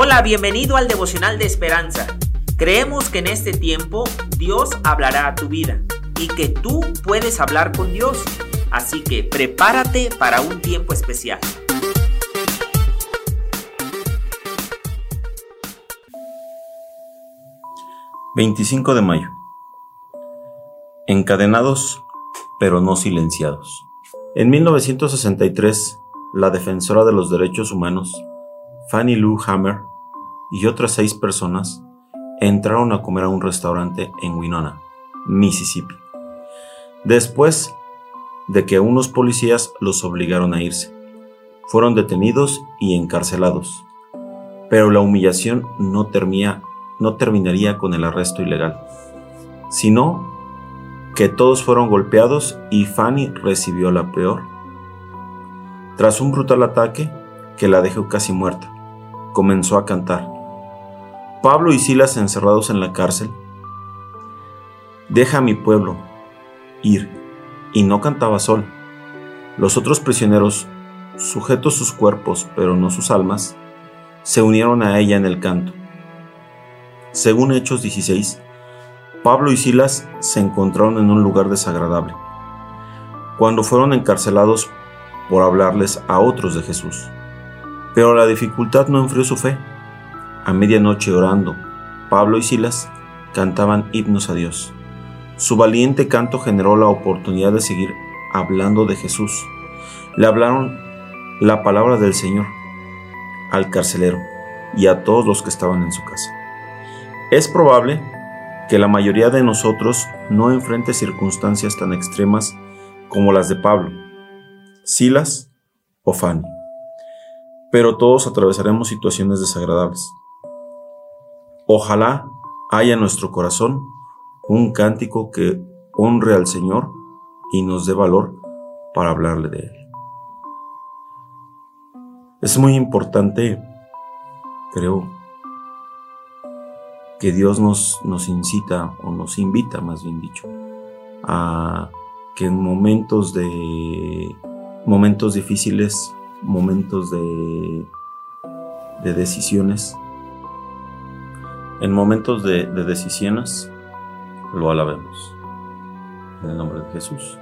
Hola, bienvenido al devocional de esperanza. Creemos que en este tiempo Dios hablará a tu vida y que tú puedes hablar con Dios. Así que prepárate para un tiempo especial. ...25 de mayo... ...encadenados... ...pero no silenciados... ...en 1963... ...la defensora de los derechos humanos... Fanny Lou Hammer y otras seis personas entraron a comer a un restaurante en Winona, Mississippi, después de que unos policías los obligaron a irse. Fueron detenidos y encarcelados, pero la humillación no, no terminaría con el arresto ilegal, sino que todos fueron golpeados y Fanny recibió la peor. Tras un brutal ataque que la dejó casi muerta, comenzó a cantar Pablo y Silas encerrados en la cárcel. Deja a mi pueblo ir. Y no cantaba sol. Los otros prisioneros, sujetos sus cuerpos pero no sus almas, se unieron a ella en el canto. Según Hechos 16, Pablo y Silas se encontraron en un lugar desagradable, cuando fueron encarcelados por hablarles a otros de Jesús. Pero la dificultad no enfrió su fe a medianoche orando, Pablo y Silas cantaban himnos a Dios. Su valiente canto generó la oportunidad de seguir hablando de Jesús. Le hablaron la palabra del Señor al carcelero y a todos los que estaban en su casa. Es probable que la mayoría de nosotros no enfrente circunstancias tan extremas como las de Pablo, Silas o Fanny, pero todos atravesaremos situaciones desagradables. Ojalá haya en nuestro corazón un cántico que honre al Señor y nos dé valor para hablarle de Él. Es muy importante, creo, que Dios nos, nos incita o nos invita, más bien dicho, a que en momentos de momentos difíciles, momentos de, de decisiones, en momentos de, decisiones, lo alabemos. En el nombre de Jesús.